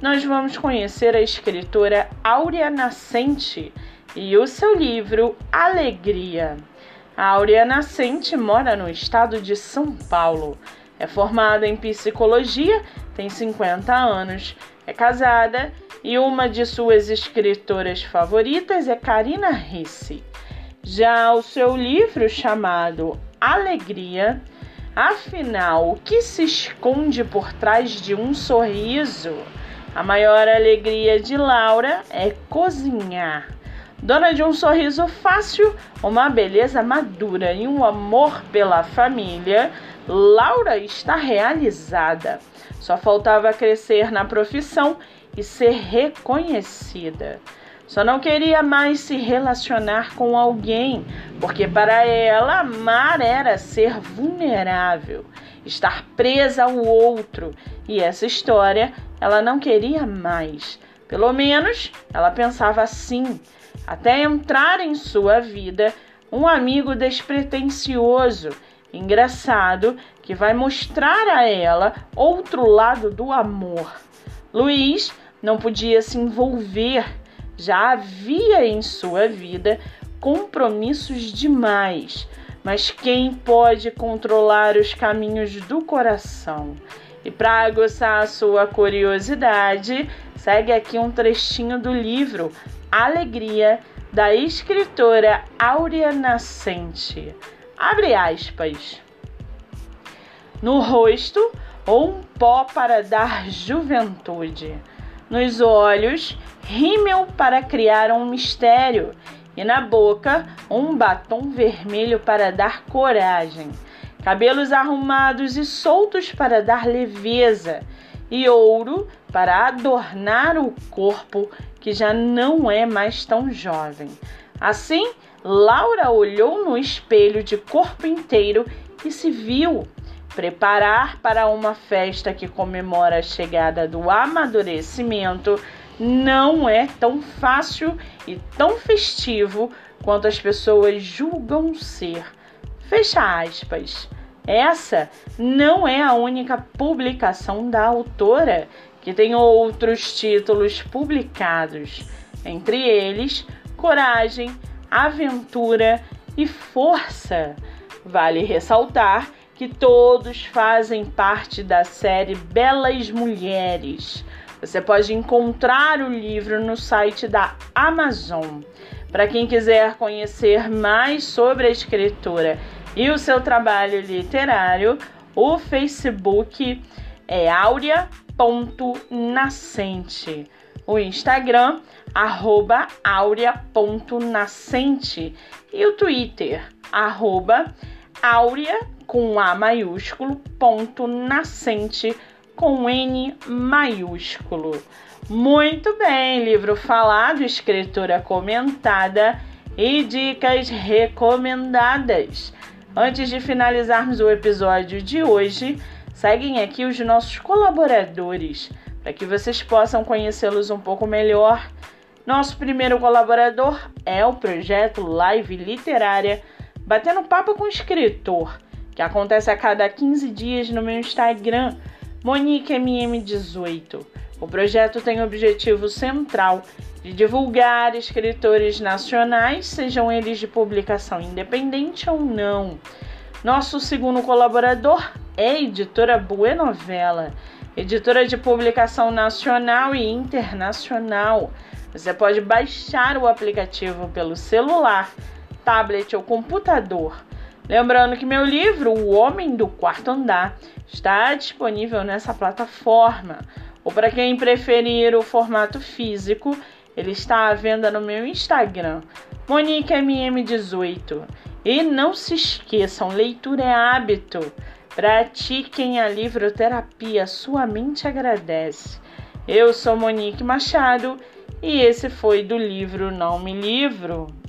nós vamos conhecer a escritora Áurea Nascente e o seu livro Alegria. A Áurea Nascente mora no estado de São Paulo. É formada em psicologia, tem 50 anos, é casada e uma de suas escritoras favoritas é Karina Risse. Já o seu livro chamado Alegria, afinal, o que se esconde por trás de um sorriso? A maior alegria de Laura é cozinhar. Dona de um sorriso fácil, uma beleza madura e um amor pela família, Laura está realizada. Só faltava crescer na profissão e ser reconhecida. Só não queria mais se relacionar com alguém, porque para ela amar era ser vulnerável, estar presa ao outro, e essa história ela não queria mais. Pelo menos ela pensava assim até entrar em sua vida um amigo despretensioso, engraçado, que vai mostrar a ela outro lado do amor. Luiz não podia se envolver, já havia em sua vida compromissos demais. Mas quem pode controlar os caminhos do coração? E para aguçar a sua curiosidade, segue aqui um trechinho do livro Alegria, da escritora Áurea Nascente. Abre aspas. No rosto, um pó para dar juventude. Nos olhos, rímel para criar um mistério. E na boca, um batom vermelho para dar coragem. Cabelos arrumados e soltos para dar leveza. E ouro para adornar o corpo que já não é mais tão jovem. Assim, Laura olhou no espelho de corpo inteiro e se viu preparar para uma festa que comemora a chegada do amadurecimento não é tão fácil e tão festivo quanto as pessoas julgam ser. Fecha aspas. Essa não é a única publicação da autora que tem outros títulos publicados, entre eles Coragem, Aventura e Força. Vale ressaltar que todos fazem parte da série Belas Mulheres. Você pode encontrar o livro no site da Amazon. Para quem quiser conhecer mais sobre a escritora e o seu trabalho literário, o Facebook é aurea.nascente. O Instagram, arroba aurea.nascente. E o Twitter, arroba aurea com A maiúsculo, ponto nascente com N maiúsculo. Muito bem, livro falado, escritura comentada e dicas recomendadas. Antes de finalizarmos o episódio de hoje, Seguem aqui os nossos colaboradores para que vocês possam conhecê-los um pouco melhor. Nosso primeiro colaborador é o projeto Live Literária Batendo Papo com Escritor, que acontece a cada 15 dias no meu Instagram, MoniqueMM18. O projeto tem o objetivo central de divulgar escritores nacionais, sejam eles de publicação independente ou não. Nosso segundo colaborador é a editora Buenovela, editora de publicação nacional e internacional. Você pode baixar o aplicativo pelo celular, tablet ou computador. Lembrando que meu livro, O Homem do Quarto Andar, está disponível nessa plataforma. Ou para quem preferir o formato físico, ele está à venda no meu Instagram, MoniqueMM18. E não se esqueçam, leitura é hábito. Pratiquem a livroterapia, sua mente agradece. Eu sou Monique Machado e esse foi do livro Não Me Livro.